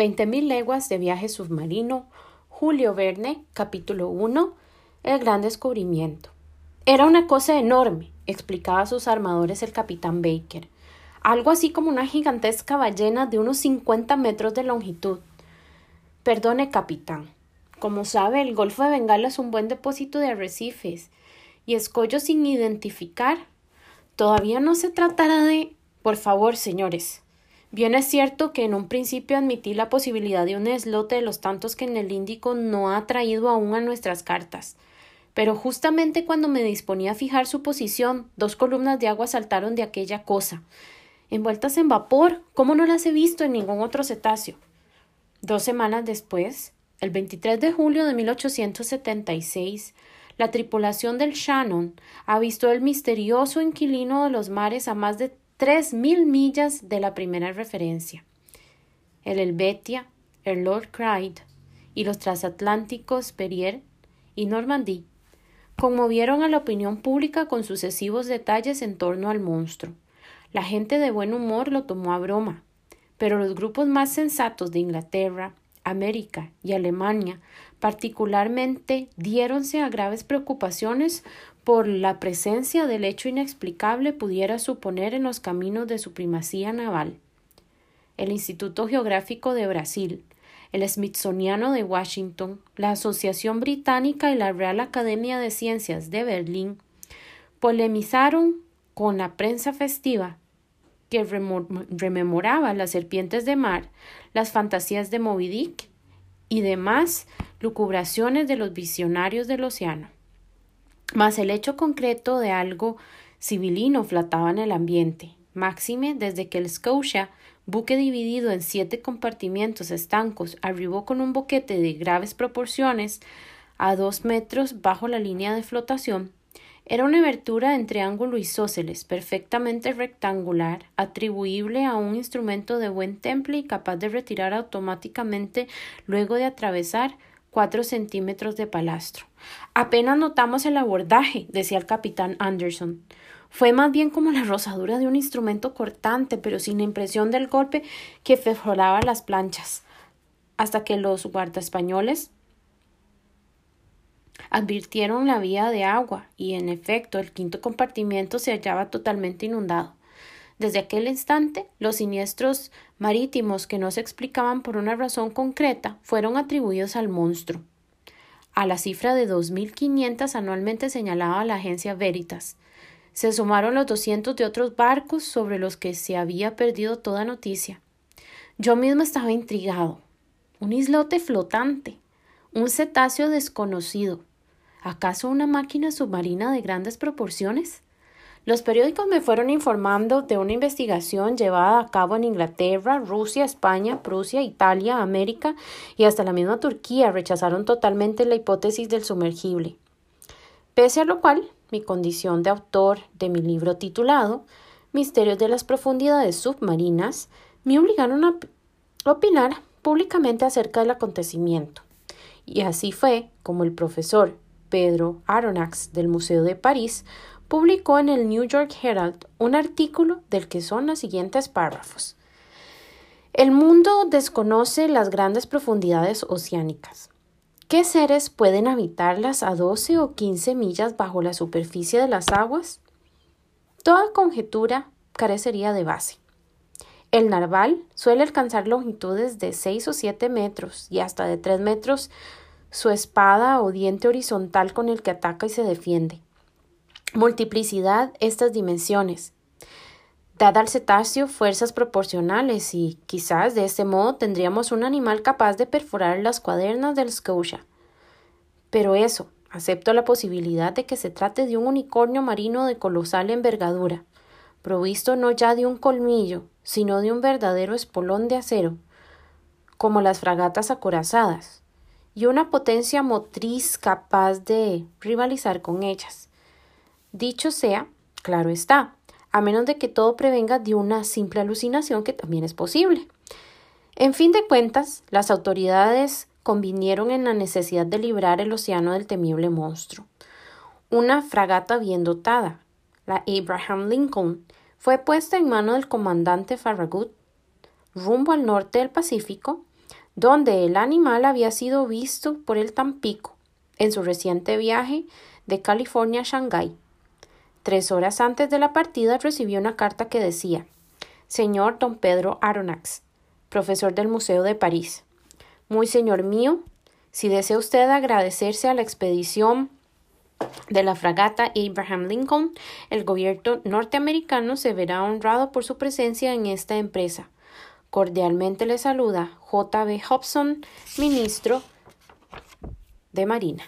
Veinte mil leguas de viaje submarino. Julio Verne, capítulo 1. El gran descubrimiento. Era una cosa enorme, explicaba a sus armadores el capitán Baker. Algo así como una gigantesca ballena de unos cincuenta metros de longitud. Perdone, capitán. Como sabe, el Golfo de Bengala es un buen depósito de arrecifes y escollos sin identificar. Todavía no se tratará de. Por favor, señores, Bien es cierto que en un principio admití la posibilidad de un eslote de los tantos que en el Índico no ha traído aún a nuestras cartas. Pero justamente cuando me disponía a fijar su posición, dos columnas de agua saltaron de aquella cosa. Envueltas en vapor, ¿cómo no las he visto en ningún otro cetáceo? Dos semanas después, el 23 de julio de 1876, la tripulación del Shannon avistó el misterioso inquilino de los mares a más de tres mil millas de la primera referencia. El Helvetia, el Lord Clyde y los transatlánticos Perrier y Normandie conmovieron a la opinión pública con sucesivos detalles en torno al monstruo. La gente de buen humor lo tomó a broma, pero los grupos más sensatos de Inglaterra, América y Alemania particularmente diéronse a graves preocupaciones por la presencia del hecho inexplicable pudiera suponer en los caminos de su primacía naval. El Instituto Geográfico de Brasil, el Smithsoniano de Washington, la Asociación Británica y la Real Academia de Ciencias de Berlín polemizaron con la prensa festiva que rememoraba las serpientes de mar, las fantasías de Moby Dick y demás lucubraciones de los visionarios del océano. Mas el hecho concreto de algo civilino flotaba en el ambiente, máxime desde que el Scotia, buque dividido en siete compartimientos estancos, arribó con un boquete de graves proporciones a dos metros bajo la línea de flotación, era una abertura en triángulo isósceles, perfectamente rectangular, atribuible a un instrumento de buen temple y capaz de retirar automáticamente luego de atravesar cuatro centímetros de palastro. Apenas notamos el abordaje, decía el capitán Anderson. Fue más bien como la rosadura de un instrumento cortante, pero sin la impresión del golpe que perforaba las planchas, hasta que los guardaespañoles advirtieron la vía de agua, y en efecto el quinto compartimiento se hallaba totalmente inundado. Desde aquel instante, los siniestros marítimos que no se explicaban por una razón concreta fueron atribuidos al monstruo. A la cifra de 2.500 anualmente señalaba la agencia Veritas. Se sumaron los 200 de otros barcos sobre los que se había perdido toda noticia. Yo mismo estaba intrigado. Un islote flotante, un cetáceo desconocido. ¿Acaso una máquina submarina de grandes proporciones? Los periódicos me fueron informando de una investigación llevada a cabo en Inglaterra, Rusia, España, Prusia, Italia, América y hasta la misma Turquía rechazaron totalmente la hipótesis del sumergible. Pese a lo cual, mi condición de autor de mi libro titulado Misterios de las profundidades submarinas me obligaron a opinar públicamente acerca del acontecimiento. Y así fue como el profesor Pedro Aronnax del Museo de París publicó en el New York Herald un artículo del que son los siguientes párrafos. El mundo desconoce las grandes profundidades oceánicas. ¿Qué seres pueden habitarlas a 12 o 15 millas bajo la superficie de las aguas? Toda conjetura carecería de base. El narval suele alcanzar longitudes de 6 o 7 metros y hasta de 3 metros su espada o diente horizontal con el que ataca y se defiende multiplicidad estas dimensiones. Dada al cetáceo fuerzas proporcionales y quizás de este modo tendríamos un animal capaz de perforar las cuadernas del Scotia. Pero eso, acepto la posibilidad de que se trate de un unicornio marino de colosal envergadura, provisto no ya de un colmillo, sino de un verdadero espolón de acero, como las fragatas acorazadas, y una potencia motriz capaz de rivalizar con ellas. Dicho sea, claro está, a menos de que todo prevenga de una simple alucinación que también es posible. En fin de cuentas, las autoridades convinieron en la necesidad de librar el océano del temible monstruo. Una fragata bien dotada, la Abraham Lincoln, fue puesta en mano del comandante Farragut rumbo al norte del Pacífico donde el animal había sido visto por el Tampico en su reciente viaje de California a Shanghái. Tres horas antes de la partida recibió una carta que decía Señor don Pedro Aronnax, profesor del Museo de París. Muy señor mío, si desea usted agradecerse a la expedición de la fragata Abraham Lincoln, el gobierno norteamericano se verá honrado por su presencia en esta empresa. Cordialmente le saluda J. B. Hobson, ministro de Marina.